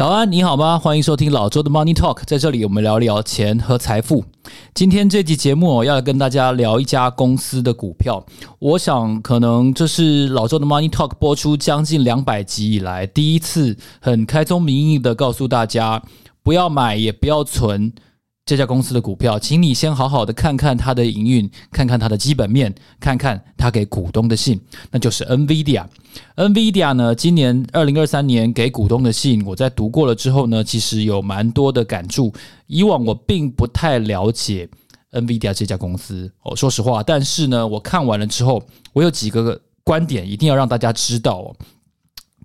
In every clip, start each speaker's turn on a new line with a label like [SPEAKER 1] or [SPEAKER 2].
[SPEAKER 1] 早安，你好吗？欢迎收听老周的 Money Talk，在这里我们聊聊钱和财富。今天这集节目我要跟大家聊一家公司的股票。我想可能这是老周的 Money Talk 播出将近两百集以来第一次很开宗明义的告诉大家，不要买也不要存。这家公司的股票，请你先好好的看看它的营运，看看它的基本面，看看它给股东的信，那就是 NVIDIA。NVIDIA 呢，今年二零二三年给股东的信，我在读过了之后呢，其实有蛮多的感触。以往我并不太了解 NVIDIA 这家公司，哦，说实话，但是呢，我看完了之后，我有几个观点一定要让大家知道哦。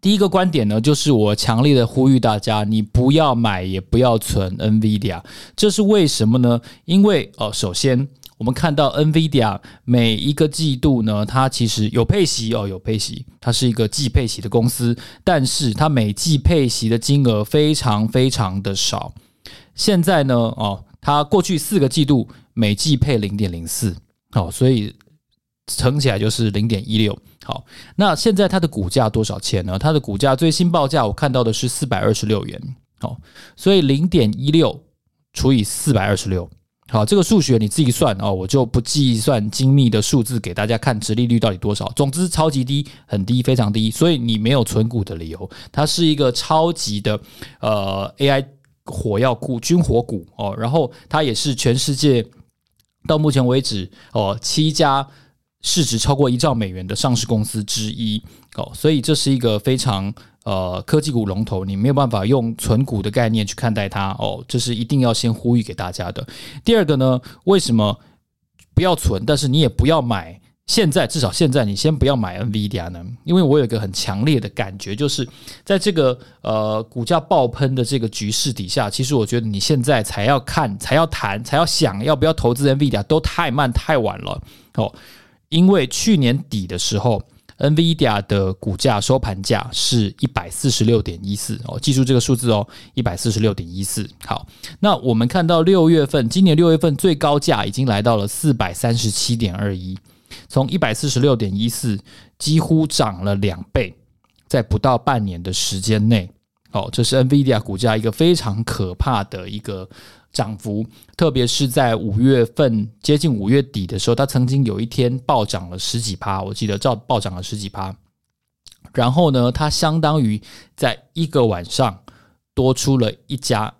[SPEAKER 1] 第一个观点呢，就是我强烈的呼吁大家，你不要买，也不要存 NVIDIA。这是为什么呢？因为哦，首先我们看到 NVIDIA 每一个季度呢，它其实有配息哦，有配息，它是一个季配息的公司，但是它每季配息的金额非常非常的少。现在呢，哦，它过去四个季度每季配零点零四，哦，所以。乘起来就是零点一六。好，那现在它的股价多少钱呢？它的股价最新报价我看到的是四百二十六元。好，所以零点一六除以四百二十六。好，这个数学你自己算哦，我就不计算精密的数字给大家看，直利率到底多少？总之超级低，很低，非常低。所以你没有存股的理由。它是一个超级的呃 AI 火药股、军火股哦。然后它也是全世界到目前为止哦七家。市值超过一兆美元的上市公司之一哦，所以这是一个非常呃科技股龙头，你没有办法用存股的概念去看待它哦，这是一定要先呼吁给大家的。第二个呢，为什么不要存，但是你也不要买？现在至少现在你先不要买 NVIDIA 呢？因为我有一个很强烈的感觉，就是在这个呃股价爆喷的这个局势底下，其实我觉得你现在才要看、才要谈、才要想要不要投资 NVIDIA 都太慢太晚了哦。因为去年底的时候，NVIDIA 的股价收盘价是一百四十六点一四哦，记住这个数字哦，一百四十六点一四。好，那我们看到六月份，今年六月份最高价已经来到了四百三十七点二一，从一百四十六点一四几乎涨了两倍，在不到半年的时间内，哦，这是 NVIDIA 股价一个非常可怕的一个。涨幅，特别是在五月份接近五月底的时候，它曾经有一天暴涨了十几趴，我记得照暴涨了十几趴。然后呢，它相当于在一个晚上多出了一家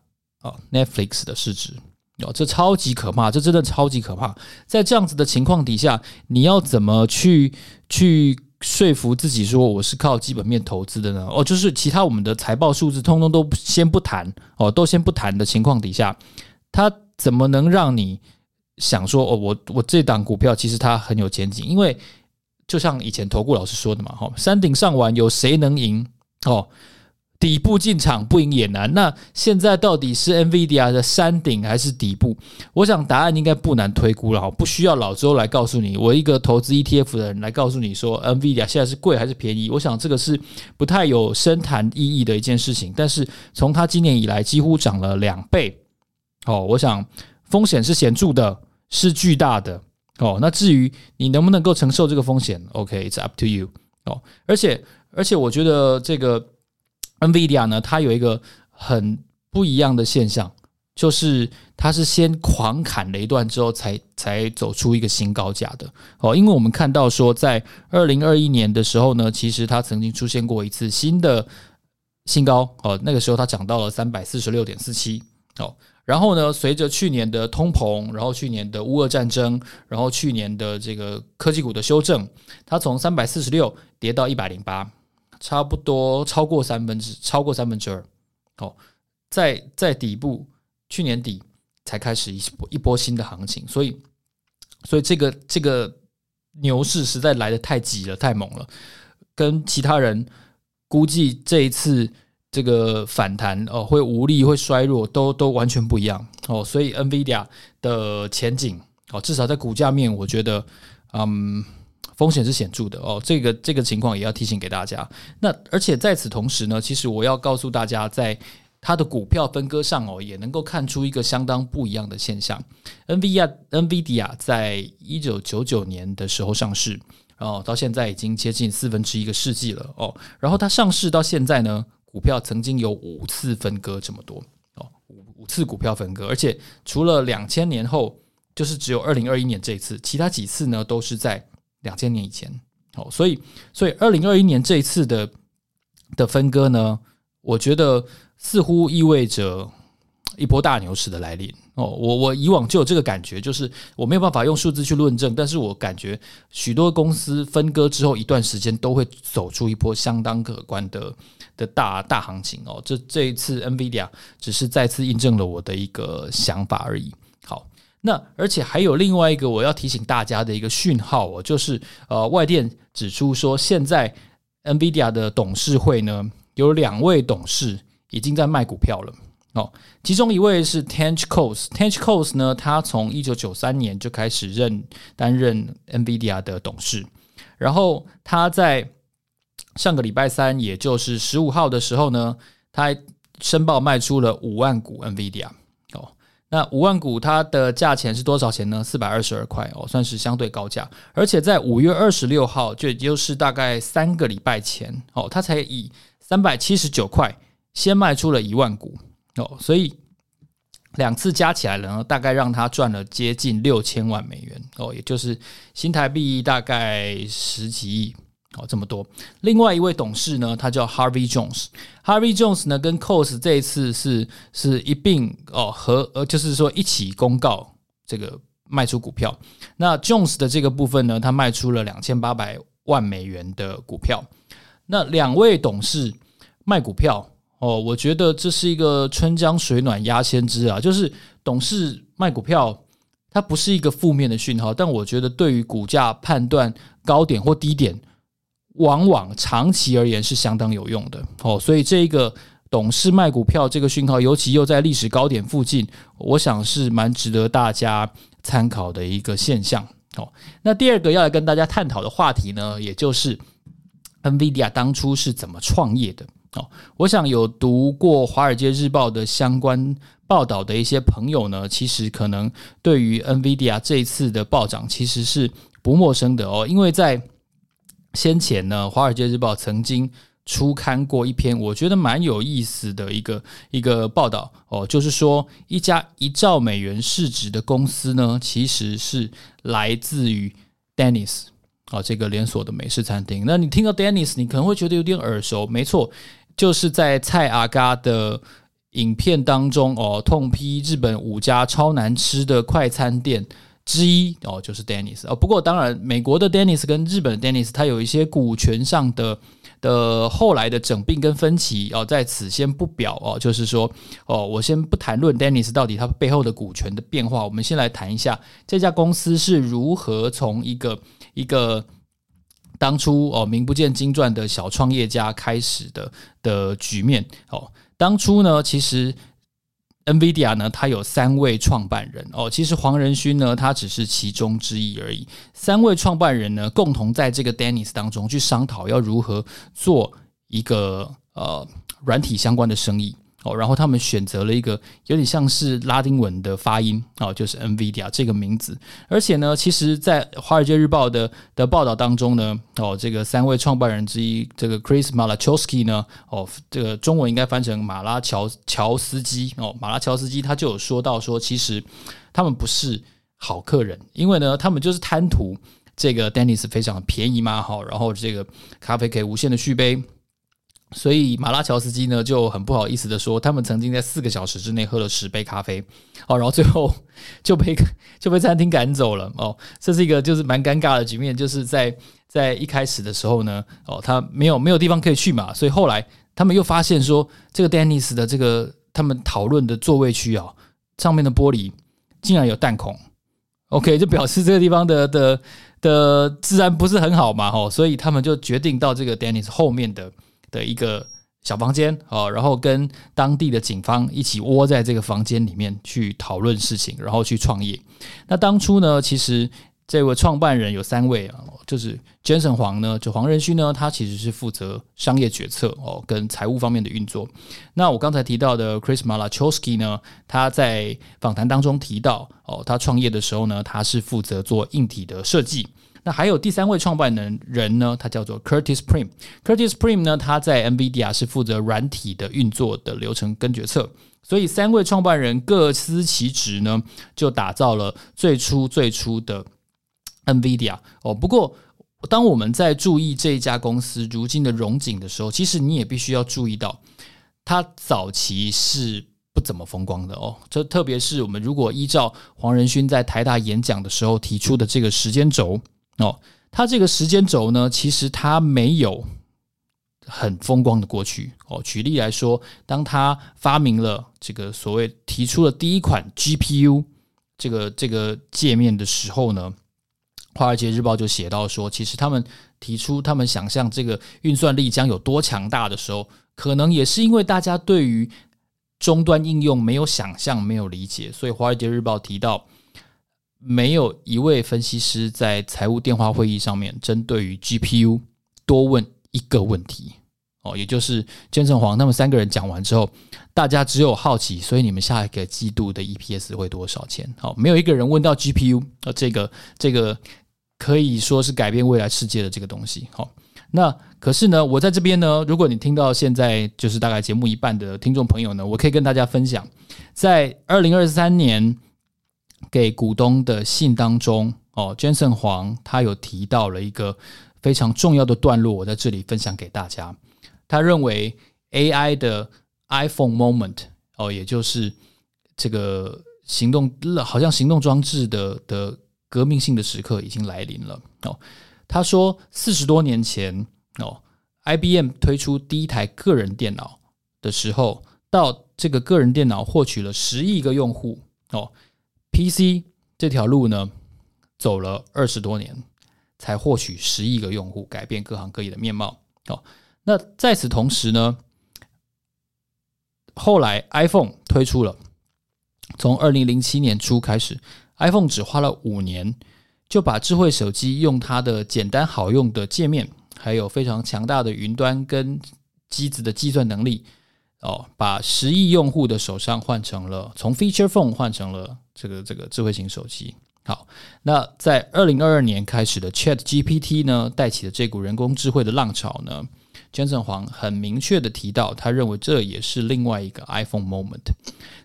[SPEAKER 1] 哦 Netflix 的市值哦，这超级可怕，这真的超级可怕。在这样子的情况底下，你要怎么去去说服自己说我是靠基本面投资的呢？哦，就是其他我们的财报数字通通都先不谈哦，都先不谈的情况底下。它怎么能让你想说哦，我我这档股票其实它很有前景？因为就像以前投顾老师说的嘛，哈，山顶上玩有谁能赢？哦，底部进场不赢也难。那现在到底是 NVIDIA 的山顶还是底部？我想答案应该不难推估了，哈，不需要老周来告诉你，我一个投资 ETF 的人来告诉你说 NVIDIA 现在是贵还是便宜？我想这个是不太有深谈意义的一件事情。但是从它今年以来几乎涨了两倍。哦，我想风险是显著的，是巨大的。哦，那至于你能不能够承受这个风险，OK，it's up to you。哦，而且而且我觉得这个 NVIDIA 呢，它有一个很不一样的现象，就是它是先狂砍了一段之后才，才走出一个新高价的。哦，因为我们看到说，在二零二一年的时候呢，其实它曾经出现过一次新的新高。哦，那个时候它涨到了三百四十六点四七。哦。然后呢，随着去年的通膨，然后去年的乌俄战争，然后去年的这个科技股的修正，它从三百四十六跌到一百零八，差不多超过三分之超过三分之二。哦，在在底部，去年底才开始一波一波新的行情，所以所以这个这个牛市实在来的太急了，太猛了，跟其他人估计这一次。这个反弹哦，会无力，会衰弱，都都完全不一样哦。所以 NVIDIA 的前景哦，至少在股价面，我觉得嗯，风险是显著的哦。这个这个情况也要提醒给大家。那而且在此同时呢，其实我要告诉大家，在它的股票分割上哦，也能够看出一个相当不一样的现象。NVIDIA NVIDIA 在一九九九年的时候上市，哦到现在已经接近四分之一个世纪了哦。然后它上市到现在呢？股票曾经有五次分割这么多哦，五五次股票分割，而且除了两千年后，就是只有二零二一年这一次，其他几次呢都是在两千年以前哦，所以所以二零二一年这一次的的分割呢，我觉得似乎意味着一波大牛市的来临哦，我我以往就有这个感觉，就是我没有办法用数字去论证，但是我感觉许多公司分割之后一段时间都会走出一波相当可观的的大大行情哦。这这一次 NVIDIA 只是再次印证了我的一个想法而已。那而且还有另外一个我要提醒大家的一个讯号哦，就是呃外电指出说，现在 NVIDIA 的董事会呢有两位董事已经在卖股票了。哦，其中一位是 Tench Coxe，Tench Coxe 呢，他从一九九三年就开始任担任 NVIDIA 的董事，然后他在上个礼拜三，也就是十五号的时候呢，他申报卖出了五万股 NVIDIA。那五万股它的价钱是多少钱呢？四百二十二块哦，算是相对高价。而且在五月二十六号，就也就是大概三个礼拜前，哦，他才以三百七十九块先卖出了一万股。哦，所以两次加起来呢，大概让他赚了接近六千万美元哦，也就是新台币大概十几亿哦，这么多。另外一位董事呢，他叫 Harvey Jones，Harvey Jones 呢跟 Coase 这一次是是一并哦和呃，就是说一起公告这个卖出股票。那 Jones 的这个部分呢，他卖出了两千八百万美元的股票。那两位董事卖股票。哦，我觉得这是一个春江水暖鸭先知啊，就是董事卖股票，它不是一个负面的讯号，但我觉得对于股价判断高点或低点，往往长期而言是相当有用的。哦，所以这一个董事卖股票这个讯号，尤其又在历史高点附近，我想是蛮值得大家参考的一个现象。哦，那第二个要来跟大家探讨的话题呢，也就是 NVIDIA 当初是怎么创业的。哦，我想有读过《华尔街日报》的相关报道的一些朋友呢，其实可能对于 NVIDIA 这一次的暴涨其实是不陌生的哦，因为在先前呢，《华尔街日报》曾经出刊过一篇我觉得蛮有意思的一个一个报道哦，就是说一家一兆美元市值的公司呢，其实是来自于 Denny's 啊，这个连锁的美式餐厅。那你听到 Denny's，你可能会觉得有点耳熟，没错。就是在蔡阿嘎的影片当中哦，痛批日本五家超难吃的快餐店之一哦，就是 Dennis 哦。不过当然，美国的 Dennis 跟日本的 Dennis，它有一些股权上的的后来的整并跟分歧哦，在此先不表哦。就是说哦，我先不谈论 Dennis 到底它背后的股权的变化，我们先来谈一下这家公司是如何从一个一个。当初哦，名不见经传的小创业家开始的的局面哦。当初呢，其实 NVIDIA 呢，它有三位创办人哦。其实黄仁勋呢，他只是其中之一而已。三位创办人呢，共同在这个 Dennis 当中去商讨要如何做一个呃软体相关的生意。哦，然后他们选择了一个有点像是拉丁文的发音哦，就是 NVIDIA 这个名字。而且呢，其实，在《华尔街日报》的的报道当中呢，哦，这个三位创办人之一，这个 Chris Malachowski 呢，哦，这个中文应该翻成马拉乔乔斯基哦，马拉乔斯基他就有说到说，其实他们不是好客人，因为呢，他们就是贪图这个 Dennis 非常便宜嘛，好，然后这个咖啡可以无限的续杯。所以马拉乔斯基呢就很不好意思的说，他们曾经在四个小时之内喝了十杯咖啡，哦，然后最后就被就被餐厅赶走了，哦，这是一个就是蛮尴尬的局面，就是在在一开始的时候呢，哦，他没有没有地方可以去嘛，所以后来他们又发现说，这个 Dennis 的这个他们讨论的座位区啊，上面的玻璃竟然有弹孔，OK，就表示这个地方的的的治安不是很好嘛，哦，所以他们就决定到这个 Dennis 后面的。的一个小房间啊，然后跟当地的警方一起窝在这个房间里面去讨论事情，然后去创业。那当初呢，其实这位创办人有三位啊，就是 Jensen 黄呢，就黄仁勋呢，他其实是负责商业决策哦，跟财务方面的运作。那我刚才提到的 Chris Malachowski 呢，他在访谈当中提到哦，他创业的时候呢，他是负责做硬体的设计。那还有第三位创办人人呢，他叫做 Curtis Prime。Curtis Prime 呢，他在 NVIDIA 是负责软体的运作的流程跟决策。所以三位创办人各司其职呢，就打造了最初最初的 NVIDIA 哦。不过，当我们在注意这一家公司如今的荣景的时候，其实你也必须要注意到，它早期是不怎么风光的哦。这特别是我们如果依照黄仁勋在台大演讲的时候提出的这个时间轴哦，它这个时间轴呢，其实它没有。很风光的过去哦。举例来说，当他发明了这个所谓提出了第一款 GPU 这个这个界面的时候呢，《华尔街日报》就写到说，其实他们提出他们想象这个运算力将有多强大的时候，可能也是因为大家对于终端应用没有想象、没有理解，所以《华尔街日报》提到，没有一位分析师在财务电话会议上面针对于 GPU 多问。一个问题哦，也就是剑圣黄他们三个人讲完之后，大家只有好奇，所以你们下一个季度的 EPS 会多少钱？好，没有一个人问到 GPU，呃，这个这个可以说是改变未来世界的这个东西。好，那可是呢，我在这边呢，如果你听到现在就是大概节目一半的听众朋友呢，我可以跟大家分享，在二零二三年给股东的信当中，哦，Jensen Huang 他有提到了一个。非常重要的段落，我在这里分享给大家。他认为 AI 的 iPhone moment 哦，也就是这个行动，好像行动装置的的革命性的时刻已经来临了哦。他说，四十多年前哦，IBM 推出第一台个人电脑的时候，到这个个人电脑获取了十亿个用户哦，PC 这条路呢，走了二十多年。才获取十亿个用户，改变各行各业的面貌。哦，那在此同时呢，后来 iPhone 推出了，从二零零七年初开始，iPhone 只花了五年就把智慧手机用它的简单好用的界面，还有非常强大的云端跟机子的计算能力，哦，把十亿用户的手上换成了从 Feature Phone 换成了这个这个智慧型手机。好，那在二零二二年开始的 Chat GPT 呢，带起的这股人工智慧的浪潮呢。Jensen 黄很明确的提到，他认为这也是另外一个 iPhone moment。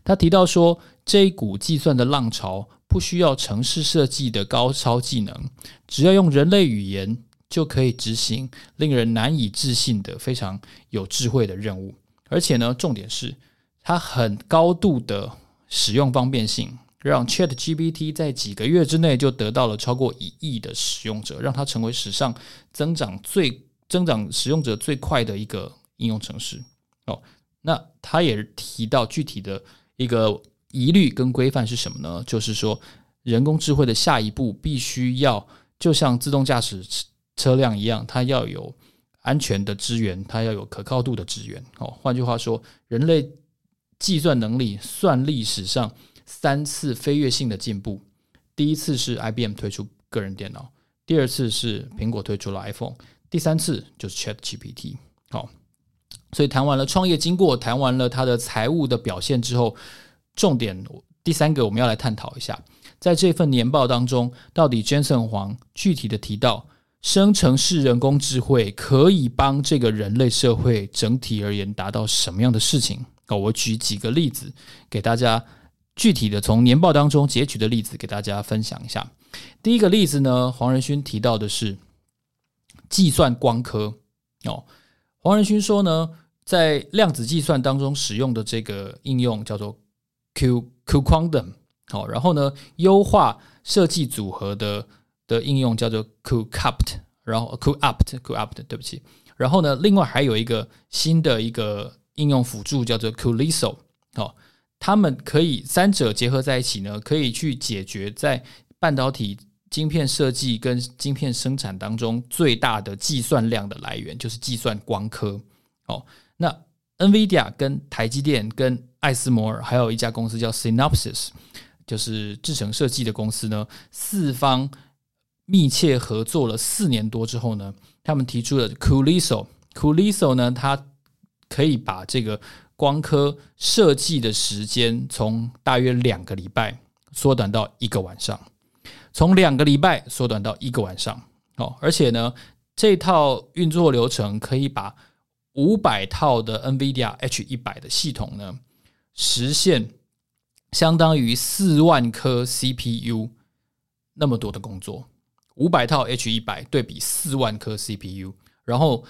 [SPEAKER 1] 他提到说，这一股计算的浪潮不需要程式设计的高超技能，只要用人类语言就可以执行令人难以置信的非常有智慧的任务。而且呢，重点是它很高度的使用方便性。让 ChatGPT 在几个月之内就得到了超过一亿的使用者，让它成为史上增长最增长使用者最快的一个应用程式。哦，那他也提到具体的一个疑虑跟规范是什么呢？就是说，人工智慧的下一步必须要就像自动驾驶车辆一样，它要有安全的资源，它要有可靠度的资源。哦，换句话说，人类计算能力算力史上。三次飞跃性的进步，第一次是 IBM 推出个人电脑，第二次是苹果推出了 iPhone，第三次就是 ChatGPT。好，所以谈完了创业经过，谈完了他的财务的表现之后，重点第三个我们要来探讨一下，在这份年报当中，到底 Jensen 黄具体的提到生成式人工智慧可以帮这个人类社会整体而言达到什么样的事情？好，我举几个例子给大家。具体的从年报当中截取的例子给大家分享一下。第一个例子呢，黄仁勋提到的是计算光刻哦。黄仁勋说呢，在量子计算当中使用的这个应用叫做 Q Q Quantum 好，然后呢，优化设计组合的的应用叫做 cuCupt，然后 cuOpt cuOpt 对不起，然后呢，另外还有一个新的一个应用辅助叫做 cuLISO 好。他们可以三者结合在一起呢，可以去解决在半导体晶片设计跟晶片生产当中最大的计算量的来源，就是计算光刻。哦，那 NVIDIA 跟台积电跟艾斯摩尔还有一家公司叫 Synopsys，就是制程设计的公司呢，四方密切合作了四年多之后呢，他们提出了 cuLISO。cuLISO 呢，它可以把这个光刻设计的时间从大约两个礼拜缩短到一个晚上，从两个礼拜缩短到一个晚上哦，而且呢，这套运作流程可以把五百套的 NVIDIA H 一百的系统呢，实现相当于四万颗 CPU 那么多的工作。五百套 H 一百对比四万颗 CPU，然后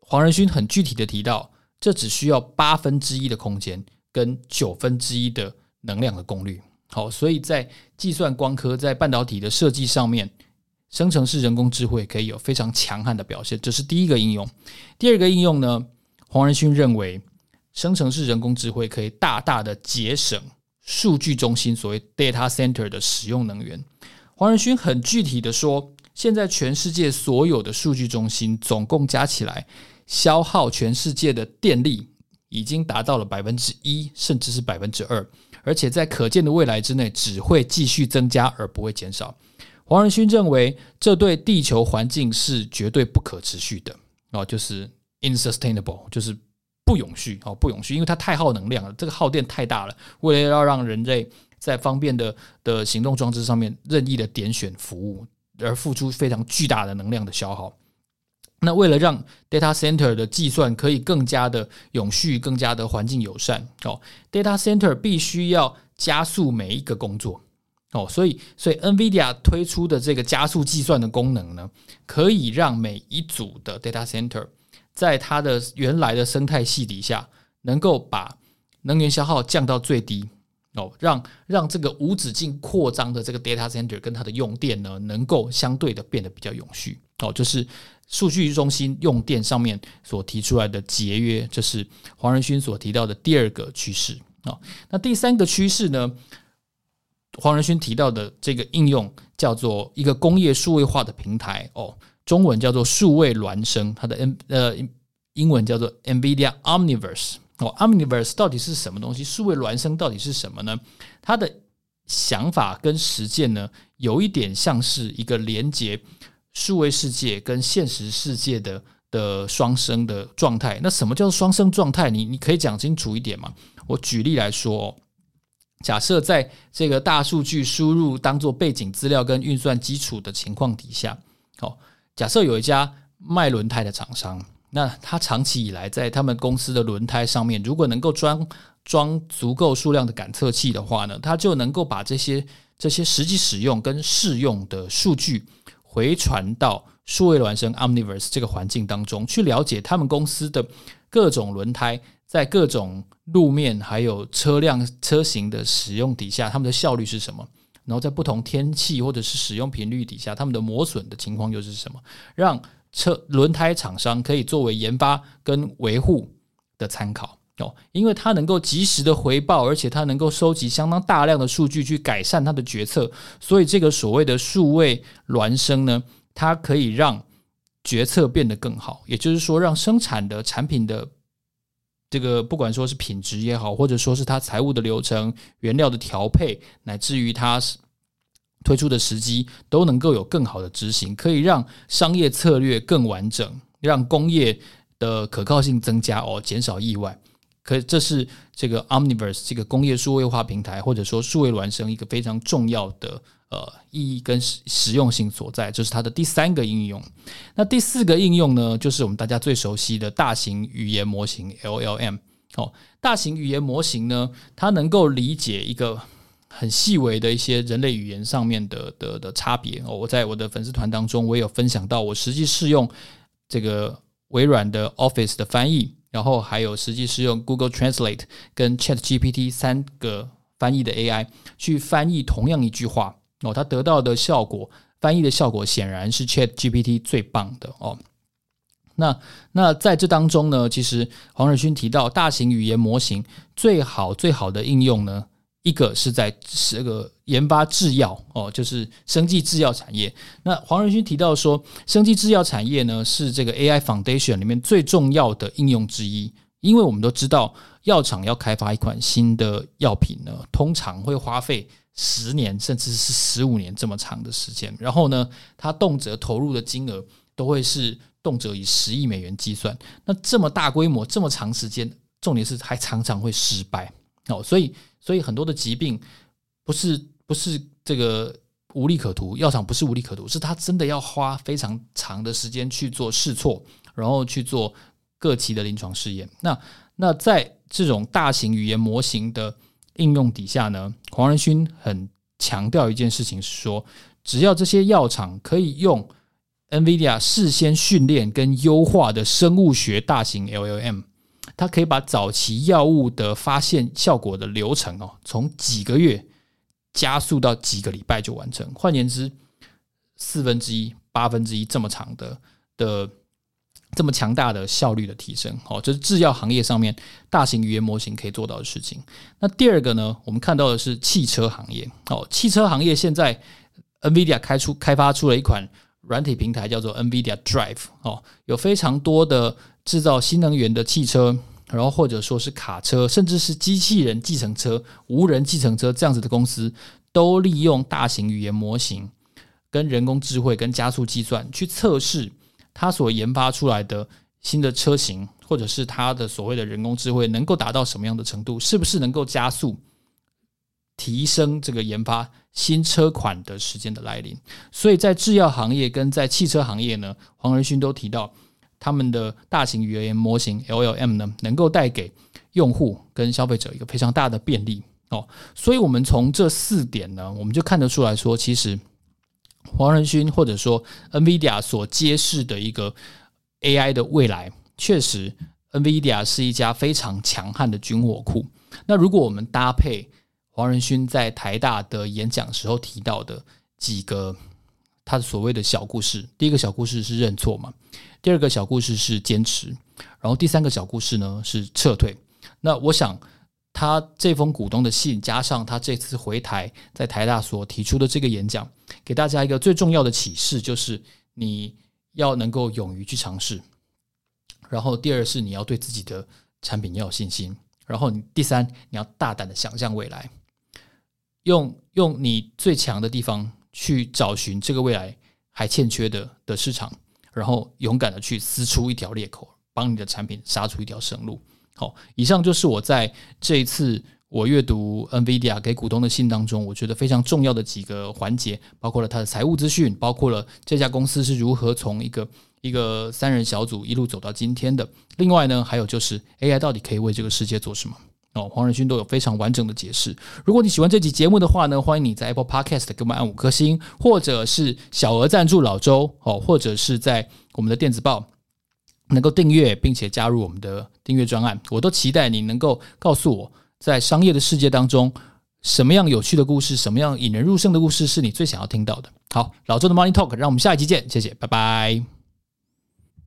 [SPEAKER 1] 黄仁勋很具体的提到，这只需要八分之一的空间跟九分之一的能量的功率。好，所以在计算光刻在半导体的设计上面，生成式人工智慧可以有非常强悍的表现。这是第一个应用。第二个应用呢，黄仁勋认为，生成式人工智慧可以大大的节省数据中心所谓 data center 的使用能源。黄仁勋很具体的说，现在全世界所有的数据中心总共加起来，消耗全世界的电力已经达到了百分之一，甚至是百分之二，而且在可见的未来之内只会继续增加而不会减少。黄仁勋认为，这对地球环境是绝对不可持续的哦，就是 insustainable，就是不永续哦，不永续，因为它太耗能量了，这个耗电太大了，为了要让人类。在方便的的行动装置上面任意的点选服务，而付出非常巨大的能量的消耗。那为了让 data center 的计算可以更加的永续、更加的环境友善，哦，data center 必须要加速每一个工作，哦，所以所以 NVIDIA 推出的这个加速计算的功能呢，可以让每一组的 data center 在它的原来的生态系底下，能够把能源消耗降到最低。哦，让让这个无止境扩张的这个 data center 跟它的用电呢，能够相对的变得比较永续。哦，就是数据中心用电上面所提出来的节约，这是黄仁勋所提到的第二个趋势。哦，那第三个趋势呢，黄仁勋提到的这个应用叫做一个工业数位化的平台。哦，中文叫做数位孪生，它的 N 呃英文叫做 NVIDIA Omniverse。哦，Omniverse 到底是什么东西？数位孪生到底是什么呢？他的想法跟实践呢，有一点像是一个连接数位世界跟现实世界的的双生的状态。那什么叫做双生状态？你你可以讲清楚一点吗？我举例来说，假设在这个大数据输入当做背景资料跟运算基础的情况底下，哦，假设有一家卖轮胎的厂商。那他长期以来在他们公司的轮胎上面，如果能够装装足够数量的感测器的话呢，他就能够把这些这些实际使用跟试用的数据回传到数位孪生 Omniverse 这个环境当中，去了解他们公司的各种轮胎在各种路面还有车辆车型的使用底下，他们的效率是什么？然后在不同天气或者是使用频率底下，他们的磨损的情况又是什么？让车轮胎厂商可以作为研发跟维护的参考哦，因为它能够及时的回报，而且它能够收集相当大量的数据去改善它的决策，所以这个所谓的数位孪生呢，它可以让决策变得更好，也就是说，让生产的产品的这个不管说是品质也好，或者说是它财务的流程、原料的调配，乃至于它。推出的时机都能够有更好的执行，可以让商业策略更完整，让工业的可靠性增加哦，减少意外。可这是这个 Omniverse 这个工业数位化平台，或者说数位孪生一个非常重要的呃意义跟实实用性所在，这是它的第三个应用。那第四个应用呢，就是我们大家最熟悉的大型语言模型 LLM。哦，大型语言模型呢，它能够理解一个。很细微的一些人类语言上面的的的差别哦，我在我的粉丝团当中，我也有分享到，我实际试用这个微软的 Office 的翻译，然后还有实际是用 Google Translate 跟 Chat GPT 三个翻译的 AI 去翻译同样一句话哦，它得到的效果，翻译的效果显然是 Chat GPT 最棒的哦。那那在这当中呢，其实黄仁勋提到，大型语言模型最好最好的应用呢。一个是在这个研发制药哦，就是生技制药产业。那黄仁勋提到说，生技制药产业呢是这个 AI Foundation 里面最重要的应用之一，因为我们都知道，药厂要开发一款新的药品呢，通常会花费十年甚至是十五年这么长的时间，然后呢，它动辄投入的金额都会是动辄以十亿美元计算。那这么大规模、这么长时间，重点是还常常会失败哦，所以。所以很多的疾病不是不是这个无利可图，药厂不是无利可图，是它真的要花非常长的时间去做试错，然后去做各期的临床试验。那那在这种大型语言模型的应用底下呢，黄仁勋很强调一件事情是说，只要这些药厂可以用 NVIDIA 事先训练跟优化的生物学大型 LLM，它可以把早期药物的发现效果的流程哦，从几个月加速到几个礼拜就完成。换言之，四分之一、八分之一这么长的的这么强大的效率的提升，哦，这是制药行业上面大型语言模型可以做到的事情。那第二个呢，我们看到的是汽车行业哦，汽车行业现在 NVIDIA 开出开发出了一款。软体平台叫做 NVIDIA Drive 哦，有非常多的制造新能源的汽车，然后或者说是卡车，甚至是机器人计程车、无人计程车这样子的公司，都利用大型语言模型、跟人工智慧、跟加速计算去测试它所研发出来的新的车型，或者是它的所谓的人工智慧能够达到什么样的程度，是不是能够加速提升这个研发。新车款的时间的来临，所以在制药行业跟在汽车行业呢，黄仁勋都提到他们的大型语言模型 LLM 呢，能够带给用户跟消费者一个非常大的便利哦。所以，我们从这四点呢，我们就看得出来说，其实黄仁勋或者说 NVIDIA 所揭示的一个 AI 的未来，确实 NVIDIA 是一家非常强悍的军火库。那如果我们搭配，黄仁勋在台大的演讲时候提到的几个他的所谓的小故事，第一个小故事是认错嘛，第二个小故事是坚持，然后第三个小故事呢是撤退。那我想他这封股东的信，加上他这次回台在台大所提出的这个演讲，给大家一个最重要的启示，就是你要能够勇于去尝试。然后第二是你要对自己的产品要有信心，然后你第三你要大胆的想象未来。用用你最强的地方去找寻这个未来还欠缺的的市场，然后勇敢的去撕出一条裂口，帮你的产品杀出一条生路。好，以上就是我在这一次我阅读 NVIDIA 给股东的信当中，我觉得非常重要的几个环节，包括了它的财务资讯，包括了这家公司是如何从一个一个三人小组一路走到今天的。另外呢，还有就是 AI 到底可以为这个世界做什么？哦，黄仁勋都有非常完整的解释。如果你喜欢这集节目的话呢，欢迎你在 Apple Podcast 给我们按五颗星，或者是小额赞助老周哦，或者是在我们的电子报能够订阅并且加入我们的订阅专案。我都期待你能够告诉我，在商业的世界当中，什么样有趣的故事，什么样引人入胜的故事是你最想要听到的。好，老周的 Money Talk，让我们下一集见，谢谢，拜拜。